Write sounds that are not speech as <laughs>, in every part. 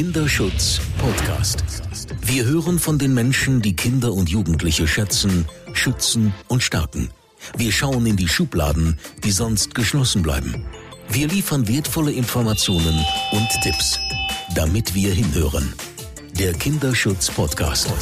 Kinderschutz Podcast. Wir hören von den Menschen, die Kinder und Jugendliche schätzen, schützen und stärken. Wir schauen in die Schubladen, die sonst geschlossen bleiben. Wir liefern wertvolle Informationen und Tipps, damit wir hinhören. Der Kinderschutz Podcast.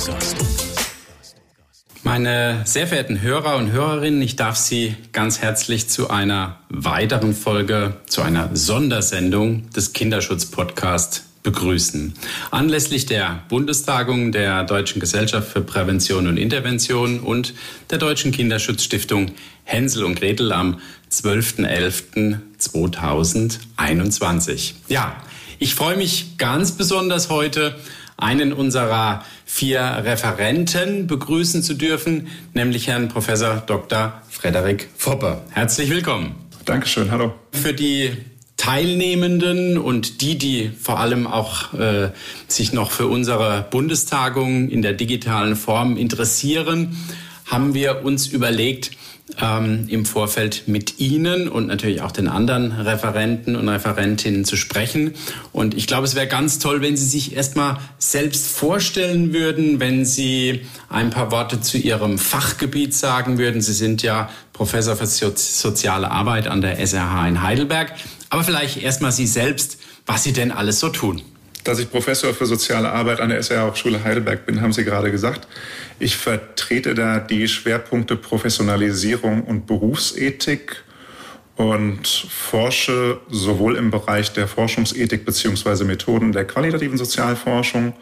Meine sehr verehrten Hörer und Hörerinnen, ich darf Sie ganz herzlich zu einer weiteren Folge, zu einer Sondersendung des Kinderschutz Podcast begrüßen. Anlässlich der Bundestagung der Deutschen Gesellschaft für Prävention und Intervention und der Deutschen Kinderschutzstiftung Hänsel und Gretel am 12.11.2021. Ja, ich freue mich ganz besonders heute, einen unserer vier Referenten begrüßen zu dürfen, nämlich Herrn Professor Dr. Frederik Foppe. Herzlich willkommen. Dankeschön, hallo. Für die Teilnehmenden und die, die vor allem auch äh, sich noch für unsere Bundestagung in der digitalen Form interessieren, haben wir uns überlegt, ähm, im Vorfeld mit Ihnen und natürlich auch den anderen Referenten und Referentinnen zu sprechen. Und ich glaube, es wäre ganz toll, wenn Sie sich erstmal selbst vorstellen würden, wenn Sie ein paar Worte zu Ihrem Fachgebiet sagen würden. Sie sind ja Professor für soziale Arbeit an der SRH in Heidelberg. Aber vielleicht erstmal Sie selbst, was Sie denn alles so tun. Dass ich Professor für soziale Arbeit an der SRH Hochschule Heidelberg bin, haben Sie gerade gesagt. Ich vertrete da die Schwerpunkte Professionalisierung und Berufsethik und forsche sowohl im Bereich der Forschungsethik bzw. Methoden der qualitativen Sozialforschung,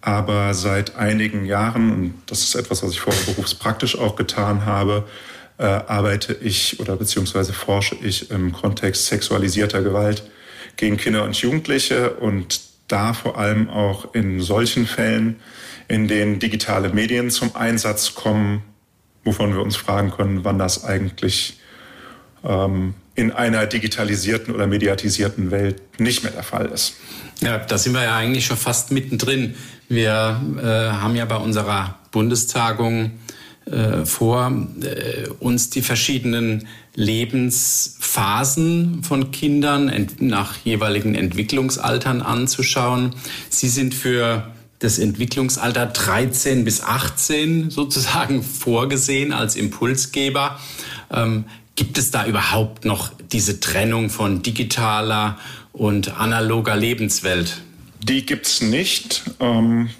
aber seit einigen Jahren, und das ist etwas, was ich vorher berufspraktisch auch getan habe, äh, arbeite ich oder beziehungsweise forsche ich im Kontext sexualisierter Gewalt gegen Kinder und Jugendliche und da vor allem auch in solchen Fällen, in denen digitale Medien zum Einsatz kommen, wovon wir uns fragen können, wann das eigentlich ähm, in einer digitalisierten oder mediatisierten Welt nicht mehr der Fall ist. Ja, da sind wir ja eigentlich schon fast mittendrin. Wir äh, haben ja bei unserer Bundestagung äh, vor, äh, uns die verschiedenen Lebensphasen von Kindern nach jeweiligen Entwicklungsaltern anzuschauen. Sie sind für das Entwicklungsalter 13 bis 18 sozusagen <laughs> vorgesehen als Impulsgeber. Ähm, gibt es da überhaupt noch diese Trennung von digitaler und analoger Lebenswelt? Die gibt es nicht. Ähm,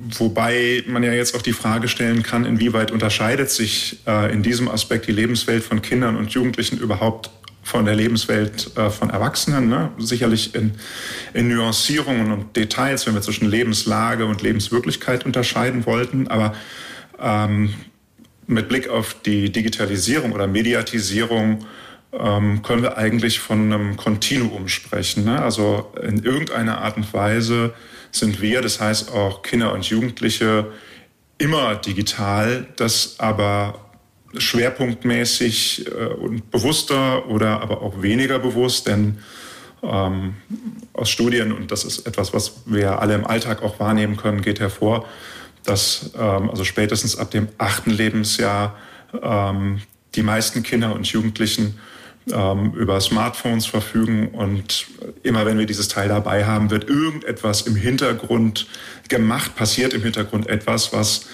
Wobei man ja jetzt auch die Frage stellen kann, inwieweit unterscheidet sich äh, in diesem Aspekt die Lebenswelt von Kindern und Jugendlichen überhaupt von der Lebenswelt äh, von Erwachsenen. Ne? Sicherlich in, in Nuancierungen und Details, wenn wir zwischen Lebenslage und Lebenswirklichkeit unterscheiden wollten. Aber ähm, mit Blick auf die Digitalisierung oder Mediatisierung können wir eigentlich von einem Kontinuum sprechen. Ne? Also in irgendeiner Art und Weise sind wir, das heißt auch Kinder und Jugendliche, immer digital, das aber schwerpunktmäßig äh, und bewusster oder aber auch weniger bewusst, denn ähm, aus Studien, und das ist etwas, was wir alle im Alltag auch wahrnehmen können, geht hervor, dass ähm, also spätestens ab dem achten Lebensjahr ähm, die meisten Kinder und Jugendlichen ähm, über Smartphones verfügen und immer wenn wir dieses Teil dabei haben, wird irgendetwas im Hintergrund gemacht, passiert im Hintergrund etwas, was,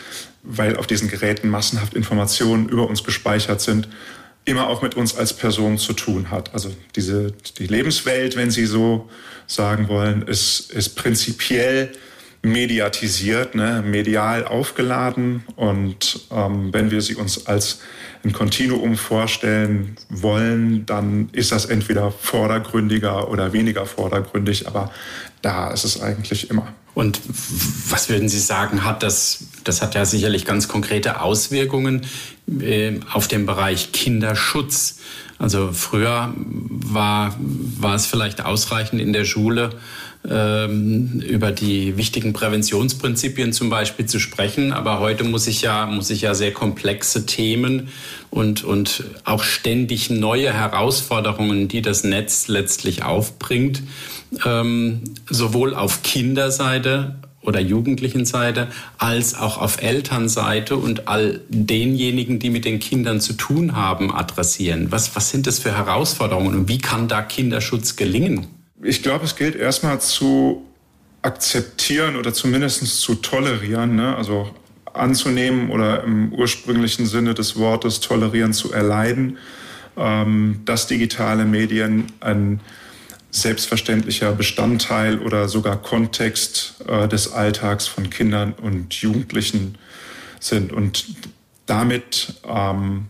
weil auf diesen Geräten massenhaft Informationen über uns gespeichert sind, immer auch mit uns als Person zu tun hat. Also diese, die Lebenswelt, wenn Sie so sagen wollen, ist, ist prinzipiell mediatisiert, ne, medial aufgeladen. Und ähm, wenn wir sie uns als ein Kontinuum vorstellen wollen, dann ist das entweder vordergründiger oder weniger vordergründig, aber da ist es eigentlich immer. Und was würden Sie sagen, hat das, das hat ja sicherlich ganz konkrete Auswirkungen äh, auf den Bereich Kinderschutz. Also früher war, war es vielleicht ausreichend in der Schule, ähm, über die wichtigen Präventionsprinzipien zum Beispiel zu sprechen. Aber heute muss ich ja, muss ich ja sehr komplexe Themen und, und auch ständig neue Herausforderungen, die das Netz letztlich aufbringt, ähm, sowohl auf Kinderseite oder Jugendlichenseite als auch auf Elternseite und all denjenigen, die mit den Kindern zu tun haben, adressieren. Was, was sind das für Herausforderungen und wie kann da Kinderschutz gelingen? Ich glaube, es gilt erstmal zu akzeptieren oder zumindest zu tolerieren, ne? also anzunehmen oder im ursprünglichen Sinne des Wortes tolerieren zu erleiden, ähm, dass digitale Medien ein selbstverständlicher Bestandteil oder sogar Kontext äh, des Alltags von Kindern und Jugendlichen sind und damit ähm,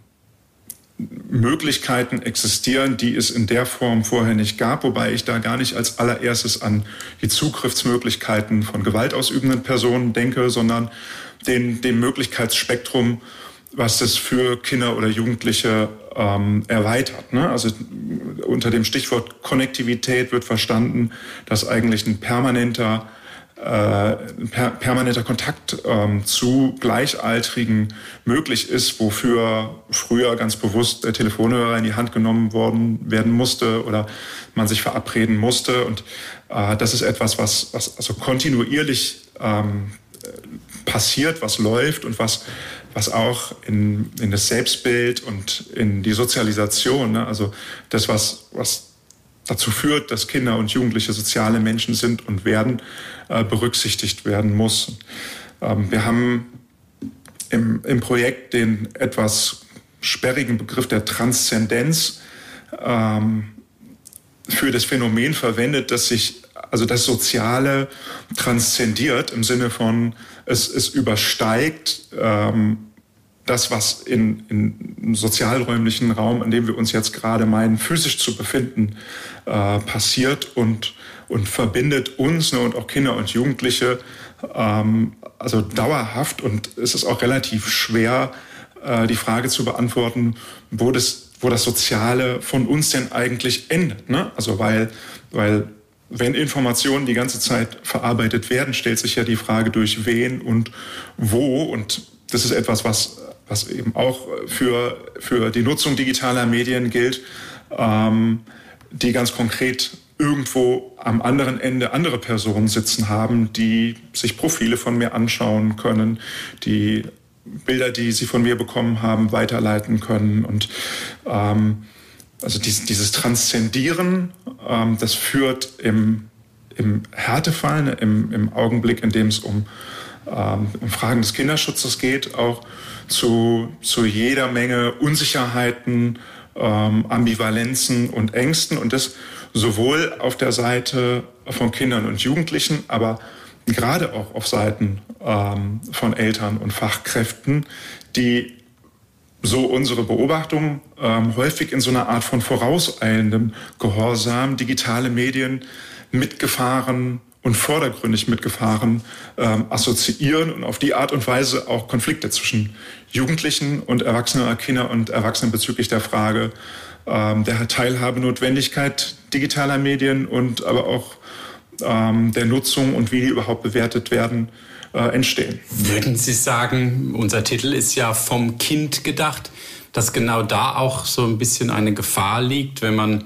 Möglichkeiten existieren, die es in der Form vorher nicht gab, wobei ich da gar nicht als allererstes an die Zugriffsmöglichkeiten von gewaltausübenden Personen denke, sondern den, dem Möglichkeitsspektrum, was es für Kinder oder Jugendliche ähm, erweitert. Ne? Also unter dem Stichwort Konnektivität wird verstanden, dass eigentlich ein permanenter per, permanenter Kontakt ähm, zu Gleichaltrigen möglich ist, wofür früher ganz bewusst der Telefonhörer in die Hand genommen worden werden musste oder man sich verabreden musste. Und äh, das ist etwas, was, was also kontinuierlich ähm, passiert, was läuft und was, was auch in, in das Selbstbild und in die Sozialisation, ne? also das, was, was dazu führt, dass Kinder und Jugendliche soziale Menschen sind und werden, äh, berücksichtigt werden muss. Ähm, wir haben im, im Projekt den etwas sperrigen Begriff der Transzendenz ähm, für das Phänomen verwendet, dass sich also das Soziale transzendiert im Sinne von es, es übersteigt ähm, das, was in, in, sozialräumlichen Raum, in dem wir uns jetzt gerade meinen, physisch zu befinden, äh, passiert und, und verbindet uns ne, und auch Kinder und Jugendliche ähm, also dauerhaft. Und es ist auch relativ schwer, äh, die Frage zu beantworten, wo das, wo das Soziale von uns denn eigentlich endet. Ne? Also weil, weil wenn Informationen die ganze Zeit verarbeitet werden, stellt sich ja die Frage durch wen und wo. Und das ist etwas, was was eben auch für, für die Nutzung digitaler Medien gilt, ähm, die ganz konkret irgendwo am anderen Ende andere Personen sitzen haben, die sich Profile von mir anschauen können, die Bilder, die sie von mir bekommen haben, weiterleiten können. Und ähm, also dieses, dieses Transzendieren, ähm, das führt im, im Härtefall, im, im Augenblick, in dem es um, ähm, um Fragen des Kinderschutzes geht, auch zu, zu jeder Menge Unsicherheiten, ähm, Ambivalenzen und Ängsten und das sowohl auf der Seite von Kindern und Jugendlichen, aber gerade auch auf Seiten ähm, von Eltern und Fachkräften, die so unsere Beobachtung ähm, häufig in so einer Art von vorauseilendem Gehorsam digitale Medien mitgefahren und vordergründig mit Gefahren ähm, assoziieren und auf die Art und Weise auch Konflikte zwischen Jugendlichen und Erwachsenen, Kindern und Erwachsenen bezüglich der Frage ähm, der Teilhabenotwendigkeit digitaler Medien und aber auch ähm, der Nutzung und wie die überhaupt bewertet werden, äh, entstehen. Würden Sie sagen, unser Titel ist ja vom Kind gedacht, dass genau da auch so ein bisschen eine Gefahr liegt, wenn man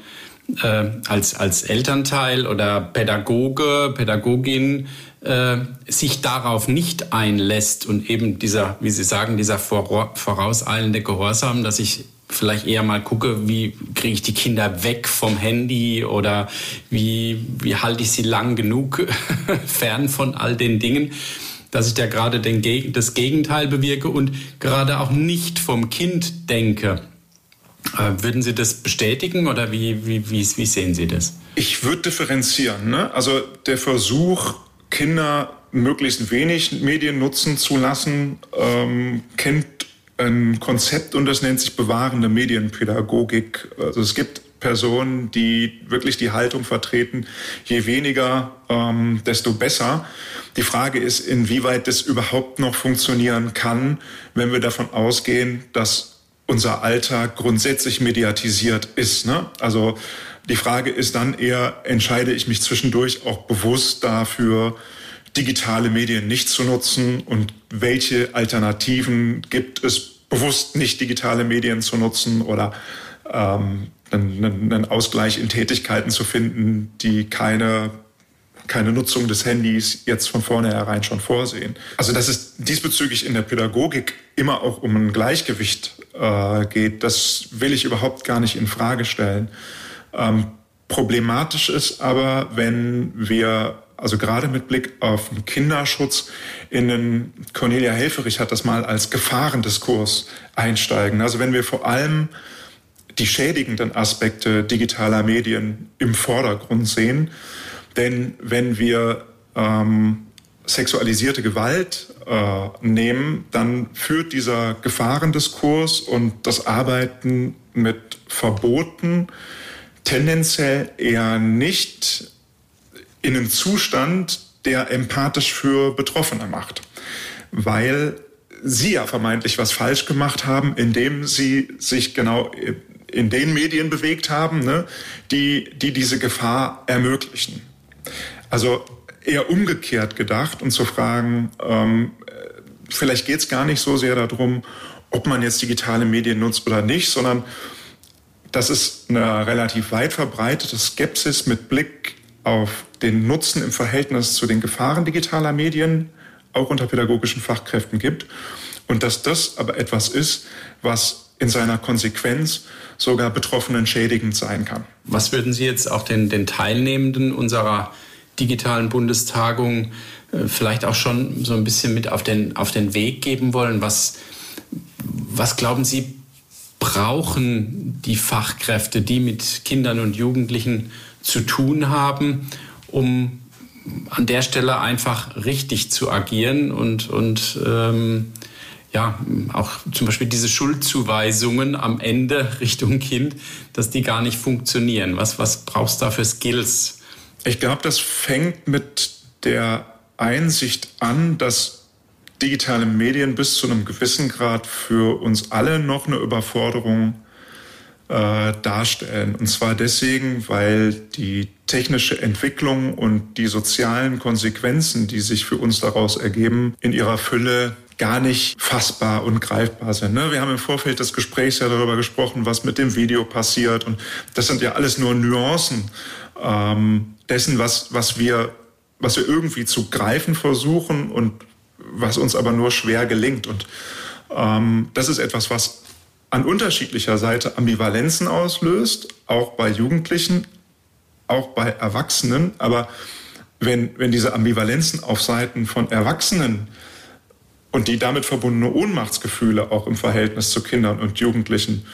äh, als, als Elternteil oder Pädagoge, Pädagogin äh, sich darauf nicht einlässt und eben dieser, wie Sie sagen, dieser vorauseilende Gehorsam, dass ich vielleicht eher mal gucke, wie kriege ich die Kinder weg vom Handy oder wie, wie halte ich sie lang genug <laughs> fern von all den Dingen, dass ich da gerade den, das Gegenteil bewirke und gerade auch nicht vom Kind denke. Äh, würden Sie das bestätigen oder wie, wie, wie, wie sehen Sie das? Ich würde differenzieren. Ne? Also der Versuch, Kinder möglichst wenig Medien nutzen zu lassen, ähm, kennt ein Konzept und das nennt sich bewahrende Medienpädagogik. Also es gibt Personen, die wirklich die Haltung vertreten, je weniger, ähm, desto besser. Die Frage ist, inwieweit das überhaupt noch funktionieren kann, wenn wir davon ausgehen, dass unser Alltag grundsätzlich mediatisiert ist. Ne? Also die Frage ist dann eher, entscheide ich mich zwischendurch auch bewusst dafür, digitale Medien nicht zu nutzen und welche Alternativen gibt es bewusst nicht digitale Medien zu nutzen oder ähm, einen, einen Ausgleich in Tätigkeiten zu finden, die keine keine Nutzung des Handys jetzt von vornherein schon vorsehen. Also dass es diesbezüglich in der Pädagogik immer auch um ein Gleichgewicht äh, geht, das will ich überhaupt gar nicht in Frage stellen. Ähm, problematisch ist aber, wenn wir also gerade mit Blick auf den Kinderschutz, in den Cornelia Helferich hat das mal als Gefahrendiskurs einsteigen. Also wenn wir vor allem die schädigenden Aspekte digitaler Medien im Vordergrund sehen, denn wenn wir ähm, sexualisierte Gewalt äh, nehmen, dann führt dieser Gefahrendiskurs und das Arbeiten mit Verboten tendenziell eher nicht in einen Zustand, der empathisch für Betroffene macht, weil sie ja vermeintlich was falsch gemacht haben, indem sie sich genau in den Medien bewegt haben, ne, die, die diese Gefahr ermöglichen. Also eher umgekehrt gedacht und zu fragen, ähm, vielleicht geht es gar nicht so sehr darum, ob man jetzt digitale Medien nutzt oder nicht, sondern das ist eine relativ weit verbreitete Skepsis mit Blick auf den Nutzen im Verhältnis zu den Gefahren digitaler Medien auch unter pädagogischen Fachkräften gibt und dass das aber etwas ist, was in seiner Konsequenz sogar Betroffenen schädigend sein kann. Was würden Sie jetzt auch den, den Teilnehmenden unserer digitalen Bundestagung äh, vielleicht auch schon so ein bisschen mit auf den, auf den Weg geben wollen. Was, was glauben Sie, brauchen die Fachkräfte, die mit Kindern und Jugendlichen zu tun haben, um an der Stelle einfach richtig zu agieren und, und ähm, ja, auch zum Beispiel diese Schuldzuweisungen am Ende <laughs> Richtung Kind, dass die gar nicht funktionieren. Was, was brauchst du da für Skills? Ich glaube, das fängt mit der Einsicht an, dass digitale Medien bis zu einem gewissen Grad für uns alle noch eine Überforderung äh, darstellen. Und zwar deswegen, weil die technische Entwicklung und die sozialen Konsequenzen, die sich für uns daraus ergeben, in ihrer Fülle gar nicht fassbar und greifbar sind. Ne? Wir haben im Vorfeld des Gesprächs ja darüber gesprochen, was mit dem Video passiert. Und das sind ja alles nur Nuancen ähm, dessen, was, was, wir, was wir irgendwie zu greifen versuchen und was uns aber nur schwer gelingt. Und ähm, das ist etwas, was an unterschiedlicher Seite Ambivalenzen auslöst, auch bei Jugendlichen, auch bei Erwachsenen. Aber wenn, wenn diese Ambivalenzen auf Seiten von Erwachsenen und die damit verbundene Ohnmachtsgefühle auch im Verhältnis zu Kindern und Jugendlichen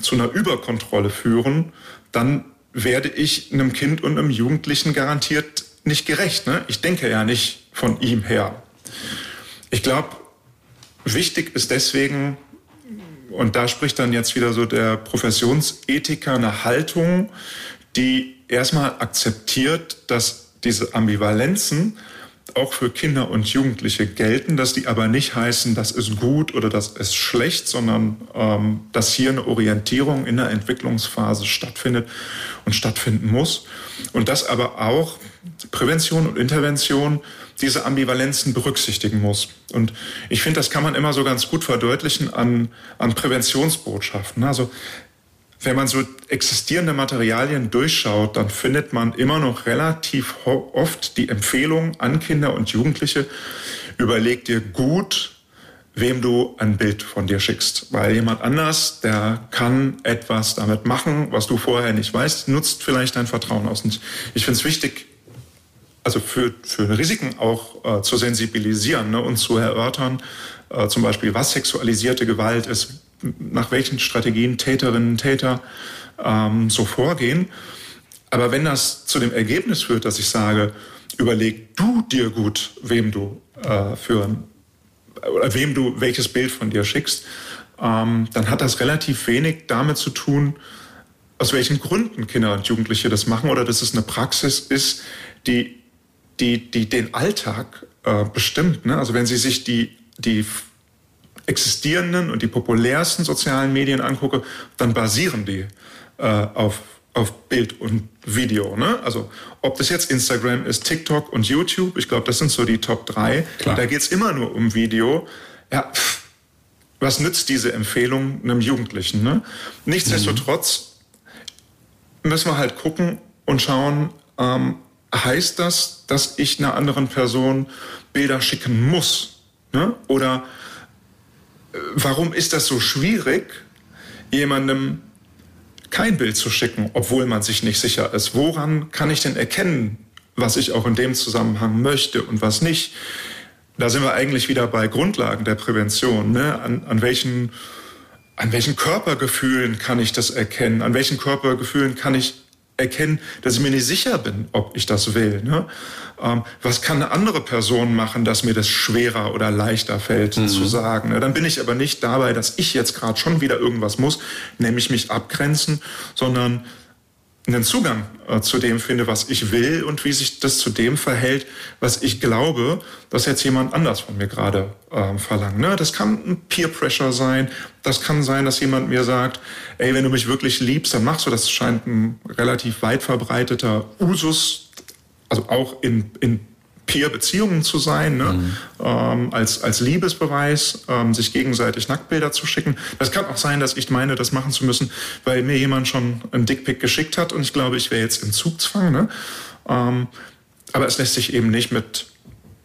zu einer Überkontrolle führen, dann werde ich einem Kind und einem Jugendlichen garantiert nicht gerecht. Ne? Ich denke ja nicht von ihm her. Ich glaube, wichtig ist deswegen, und da spricht dann jetzt wieder so der Professionsethiker eine Haltung, die erstmal akzeptiert, dass diese Ambivalenzen auch für Kinder und Jugendliche gelten, dass die aber nicht heißen, das ist gut oder das ist schlecht, sondern ähm, dass hier eine Orientierung in der Entwicklungsphase stattfindet und stattfinden muss. Und dass aber auch Prävention und Intervention diese Ambivalenzen berücksichtigen muss. Und ich finde, das kann man immer so ganz gut verdeutlichen an, an Präventionsbotschaften. Also wenn man so existierende Materialien durchschaut, dann findet man immer noch relativ oft die Empfehlung an Kinder und Jugendliche, überleg dir gut, wem du ein Bild von dir schickst. Weil jemand anders, der kann etwas damit machen, was du vorher nicht weißt, nutzt vielleicht dein Vertrauen aus. Und ich finde es wichtig, also für, für Risiken auch äh, zu sensibilisieren ne, und zu erörtern, äh, zum Beispiel, was sexualisierte Gewalt ist, nach welchen Strategien Täterinnen und Täter ähm, so vorgehen. Aber wenn das zu dem Ergebnis führt, dass ich sage, überleg du dir gut, wem du äh, für oder wem du welches Bild von dir schickst, ähm, dann hat das relativ wenig damit zu tun, aus welchen Gründen Kinder und Jugendliche das machen oder dass es eine Praxis ist, die, die, die den Alltag äh, bestimmt. Ne? Also wenn Sie sich die, die existierenden und die populärsten sozialen Medien angucke, dann basieren die äh, auf, auf Bild und Video. Ne? Also ob das jetzt Instagram ist, TikTok und YouTube, ich glaube, das sind so die Top drei. Klar. Da geht es immer nur um Video. Ja, pff, was nützt diese Empfehlung einem Jugendlichen? Ne? Nichtsdestotrotz mhm. müssen wir halt gucken und schauen, ähm, heißt das, dass ich einer anderen Person Bilder schicken muss? Ne? Oder warum ist das so schwierig, jemandem kein Bild zu schicken, obwohl man sich nicht sicher ist? Woran kann ich denn erkennen, was ich auch in dem Zusammenhang möchte und was nicht. Da sind wir eigentlich wieder bei Grundlagen der Prävention. Ne? An, an, welchen, an welchen Körpergefühlen kann ich das erkennen? An welchen Körpergefühlen kann ich erkennen, dass ich mir nicht sicher bin, ob ich das will. Ne? Ähm, was kann eine andere Person machen, dass mir das schwerer oder leichter fällt mhm. zu sagen? Ne? Dann bin ich aber nicht dabei, dass ich jetzt gerade schon wieder irgendwas muss, nämlich mich abgrenzen, sondern einen Zugang äh, zu dem finde, was ich will und wie sich das zu dem verhält, was ich glaube, dass jetzt jemand anders von mir gerade äh, verlangt. Ne? Das kann ein Peer Pressure sein. Das kann sein, dass jemand mir sagt, ey, wenn du mich wirklich liebst, dann machst du das. scheint ein relativ weit verbreiteter Usus, also auch in, in Peer-Beziehungen zu sein, ne? Mhm. Ähm, als, als Liebesbeweis, ähm, sich gegenseitig Nacktbilder zu schicken. Das kann auch sein, dass ich meine, das machen zu müssen, weil mir jemand schon ein Dickpick geschickt hat und ich glaube, ich wäre jetzt im Zugzwang. Ne? Ähm, aber es lässt sich eben nicht mit,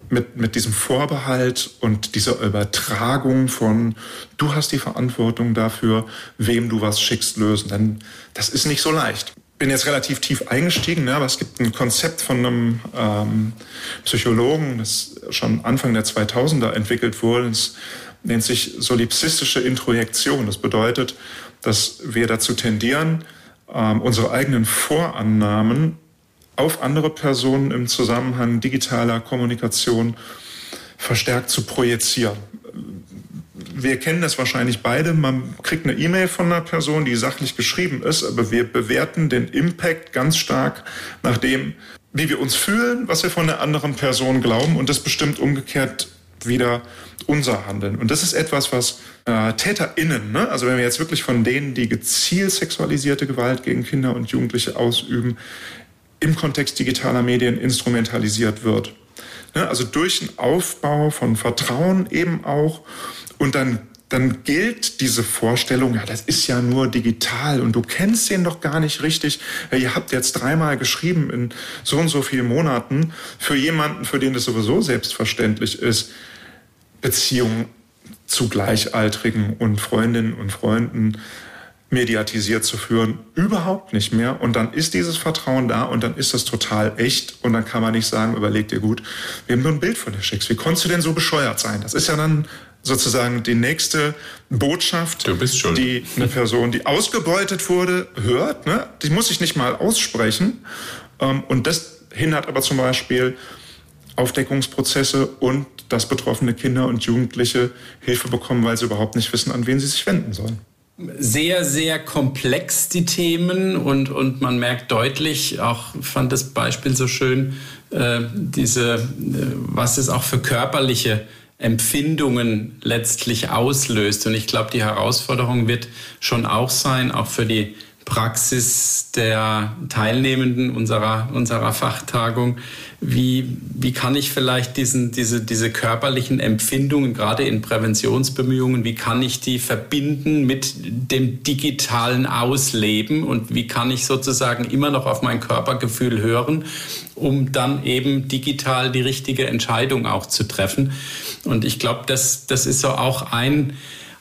mit, mit diesem Vorbehalt und dieser Übertragung von, du hast die Verantwortung dafür, wem du was schickst, lösen. Denn das ist nicht so leicht bin jetzt relativ tief eingestiegen, ne, aber es gibt ein Konzept von einem ähm, Psychologen, das schon Anfang der 2000er entwickelt wurde. Es nennt sich solipsistische Introjektion. Das bedeutet, dass wir dazu tendieren, ähm, unsere eigenen Vorannahmen auf andere Personen im Zusammenhang digitaler Kommunikation verstärkt zu projizieren wir kennen das wahrscheinlich beide. Man kriegt eine E-Mail von einer Person, die sachlich geschrieben ist, aber wir bewerten den Impact ganz stark nach dem, wie wir uns fühlen, was wir von der anderen Person glauben und das bestimmt umgekehrt wieder unser Handeln. Und das ist etwas, was äh, TäterInnen, ne? also wenn wir jetzt wirklich von denen, die gezielt sexualisierte Gewalt gegen Kinder und Jugendliche ausüben, im Kontext digitaler Medien instrumentalisiert wird. Ne? Also durch einen Aufbau von Vertrauen eben auch und dann dann gilt diese Vorstellung, ja, das ist ja nur digital und du kennst den doch gar nicht richtig. Ja, ihr habt jetzt dreimal geschrieben in so und so vielen Monaten für jemanden, für den das sowieso selbstverständlich ist, Beziehungen zu Gleichaltrigen und Freundinnen und Freunden mediatisiert zu führen, überhaupt nicht mehr. Und dann ist dieses Vertrauen da und dann ist das total echt. Und dann kann man nicht sagen, überleg dir gut, wir haben nur ein Bild von dir schickst. Wie konntest du denn so bescheuert sein? Das ist ja dann sozusagen die nächste Botschaft, die eine Person, die ausgebeutet wurde, hört. Ne? Die muss ich nicht mal aussprechen. Ähm, und das hindert aber zum Beispiel Aufdeckungsprozesse und dass betroffene Kinder und Jugendliche Hilfe bekommen, weil sie überhaupt nicht wissen, an wen sie sich wenden sollen sehr, sehr komplex, die Themen. Und, und man merkt deutlich, auch fand das Beispiel so schön, äh, diese, äh, was es auch für körperliche Empfindungen letztlich auslöst. Und ich glaube, die Herausforderung wird schon auch sein, auch für die Praxis der Teilnehmenden unserer, unserer Fachtagung. Wie, wie kann ich vielleicht diesen, diese, diese körperlichen Empfindungen, gerade in Präventionsbemühungen, wie kann ich die verbinden mit dem digitalen Ausleben und wie kann ich sozusagen immer noch auf mein Körpergefühl hören, um dann eben digital die richtige Entscheidung auch zu treffen. Und ich glaube, das, das ist so auch ein,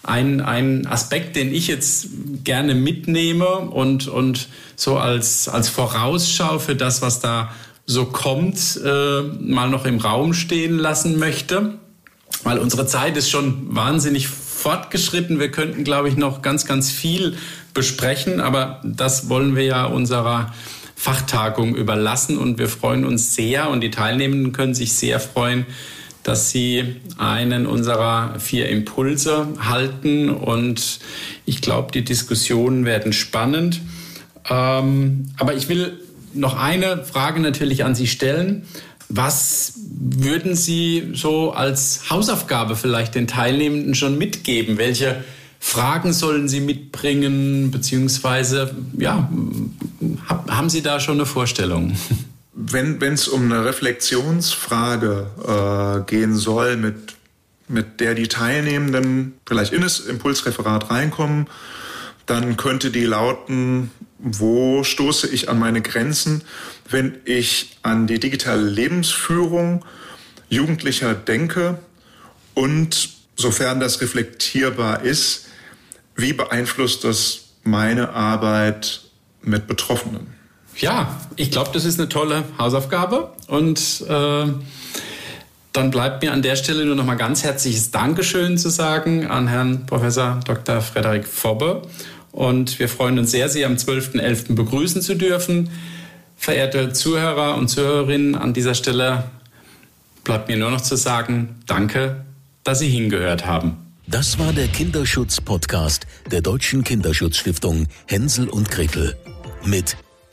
ein, ein Aspekt, den ich jetzt gerne mitnehme und, und so als, als Vorausschau für das, was da so kommt, äh, mal noch im Raum stehen lassen möchte. Weil unsere Zeit ist schon wahnsinnig fortgeschritten. Wir könnten, glaube ich, noch ganz, ganz viel besprechen, aber das wollen wir ja unserer Fachtagung überlassen und wir freuen uns sehr und die Teilnehmenden können sich sehr freuen, dass Sie einen unserer vier Impulse halten und ich glaube, die Diskussionen werden spannend. Ähm, aber ich will noch eine Frage natürlich an Sie stellen. Was würden Sie so als Hausaufgabe vielleicht den Teilnehmenden schon mitgeben? Welche Fragen sollen Sie mitbringen? Beziehungsweise, ja, haben Sie da schon eine Vorstellung? <laughs> wenn es um eine Reflexionsfrage äh, gehen soll, mit, mit der die Teilnehmenden vielleicht in das Impulsreferat reinkommen, dann könnte die lauten, wo stoße ich an meine Grenzen, wenn ich an die digitale Lebensführung Jugendlicher denke und sofern das reflektierbar ist, wie beeinflusst das meine Arbeit mit Betroffenen? Ja, ich glaube, das ist eine tolle Hausaufgabe und äh, dann bleibt mir an der Stelle nur noch mal ganz herzliches Dankeschön zu sagen an Herrn Professor Dr. Frederik Fobbe. Und wir freuen uns sehr, Sie am 12.11. begrüßen zu dürfen. Verehrte Zuhörer und Zuhörerinnen, an dieser Stelle bleibt mir nur noch zu sagen, danke, dass Sie hingehört haben. Das war der Kinderschutz-Podcast der Deutschen Kinderschutzstiftung Hänsel und Gretel mit